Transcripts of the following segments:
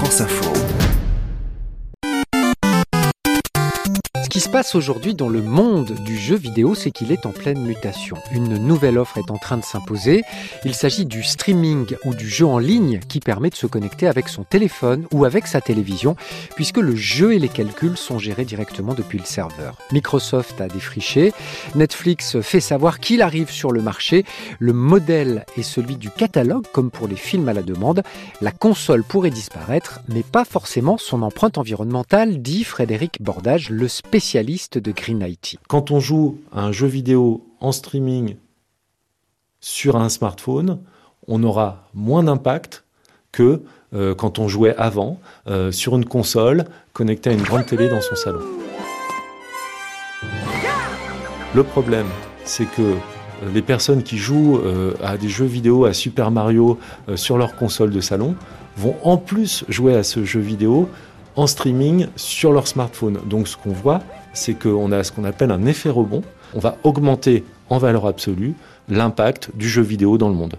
France Info. Se passe aujourd'hui dans le monde du jeu vidéo, c'est qu'il est en pleine mutation. Une nouvelle offre est en train de s'imposer. Il s'agit du streaming ou du jeu en ligne qui permet de se connecter avec son téléphone ou avec sa télévision, puisque le jeu et les calculs sont gérés directement depuis le serveur. Microsoft a défriché, Netflix fait savoir qu'il arrive sur le marché. Le modèle est celui du catalogue, comme pour les films à la demande. La console pourrait disparaître, mais pas forcément son empreinte environnementale, dit Frédéric Bordage, le spécialiste de Green IT. Quand on joue à un jeu vidéo en streaming sur un smartphone, on aura moins d'impact que euh, quand on jouait avant euh, sur une console connectée à une grande télé dans son salon. Le problème, c'est que euh, les personnes qui jouent à des jeux vidéo, à Super Mario sur leur console de salon, vont en plus jouer à ce jeu vidéo en streaming sur leur smartphone. Donc ce qu'on voit, c'est qu'on a ce qu'on appelle un effet rebond. On va augmenter en valeur absolue l'impact du jeu vidéo dans le monde.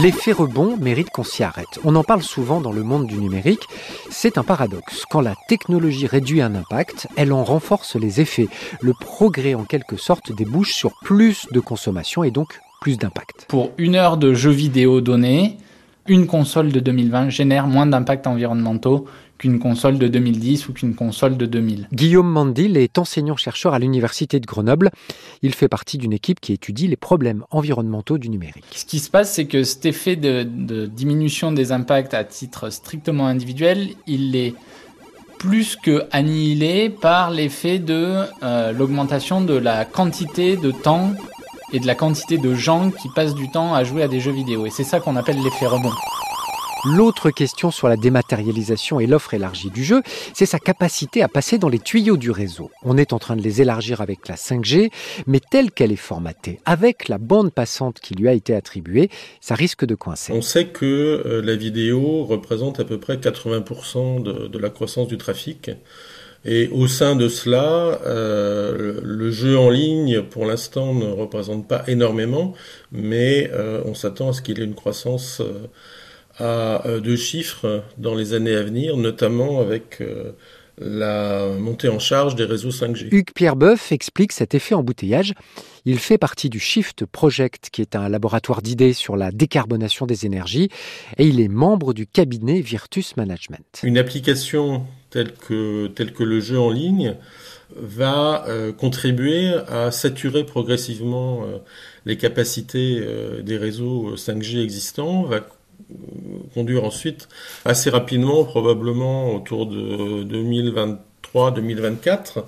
L'effet rebond mérite qu'on s'y arrête. On en parle souvent dans le monde du numérique. C'est un paradoxe. Quand la technologie réduit un impact, elle en renforce les effets. Le progrès, en quelque sorte, débouche sur plus de consommation et donc plus d'impact. Pour une heure de jeu vidéo donnée, une console de 2020 génère moins d'impacts environnementaux qu'une console de 2010 ou qu'une console de 2000. Guillaume Mandil est enseignant-chercheur à l'Université de Grenoble. Il fait partie d'une équipe qui étudie les problèmes environnementaux du numérique. Ce qui se passe, c'est que cet effet de, diminution des impacts à titre strictement individuel, il est plus que annihilé par l'effet de euh, l'augmentation de la quantité de temps et de la quantité de gens qui passent du temps à jouer à des jeux vidéo. Et c'est ça qu'on appelle l'effet rebond. L'autre question sur la dématérialisation et l'offre élargie du jeu, c'est sa capacité à passer dans les tuyaux du réseau. On est en train de les élargir avec la 5G, mais telle qu'elle est formatée, avec la bande passante qui lui a été attribuée, ça risque de coincer. On sait que euh, la vidéo représente à peu près 80% de, de la croissance du trafic. Et au sein de cela, euh, le jeu en ligne, pour l'instant, ne représente pas énormément, mais euh, on s'attend à ce qu'il ait une croissance euh, à deux chiffres dans les années à venir, notamment avec la montée en charge des réseaux 5G. Hugues Pierre Boeuf explique cet effet embouteillage. Il fait partie du Shift Project, qui est un laboratoire d'idées sur la décarbonation des énergies, et il est membre du cabinet Virtus Management. Une application telle que, telle que le jeu en ligne va euh, contribuer à saturer progressivement euh, les capacités euh, des réseaux 5G existants, va conduire ensuite assez rapidement, probablement autour de 2023-2024,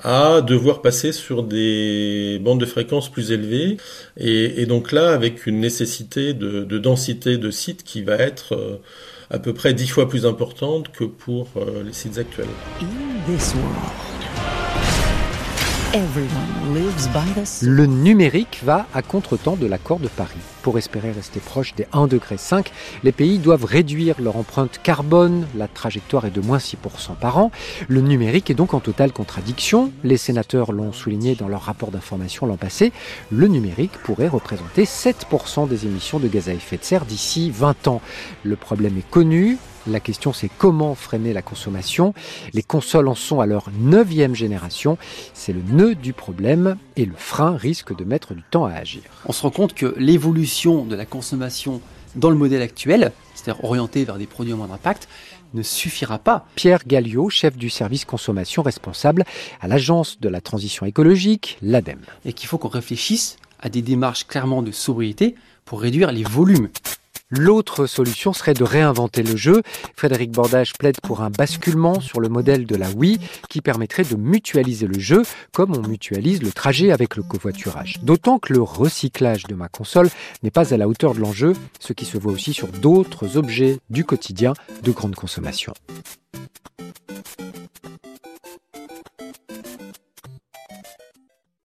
à devoir passer sur des bandes de fréquences plus élevées, et, donc là avec une nécessité de, densité de sites qui va être à peu près dix fois plus importante que pour euh, les sites actuels. Le numérique va à contretemps de l'accord de Paris. Pour espérer rester proche des 1,5 degré, les pays doivent réduire leur empreinte carbone. La trajectoire est de moins 6% par an. Le numérique est donc en totale contradiction. Les sénateurs l'ont souligné dans leur rapport d'information l'an passé. Le numérique pourrait représenter 7% des émissions de gaz à effet de serre d'ici 20 ans. Le problème est connu. La question c'est comment freiner la consommation. Les consoles en sont à leur neuvième génération. C'est le nœud du problème et le frein risque de mettre du temps à agir. On se rend compte que l'évolution de la consommation dans le modèle actuel, c'est-à-dire orienté vers des produits à moindre impact, ne suffira pas. Pierre Galliot, chef du service consommation responsable à l'Agence de la transition écologique, l'ADEME. Et qu'il faut qu'on réfléchisse à des démarches clairement de sobriété pour réduire les volumes. L'autre solution serait de réinventer le jeu. Frédéric Bordage plaide pour un basculement sur le modèle de la Wii qui permettrait de mutualiser le jeu comme on mutualise le trajet avec le covoiturage. D'autant que le recyclage de ma console n'est pas à la hauteur de l'enjeu, ce qui se voit aussi sur d'autres objets du quotidien de grande consommation.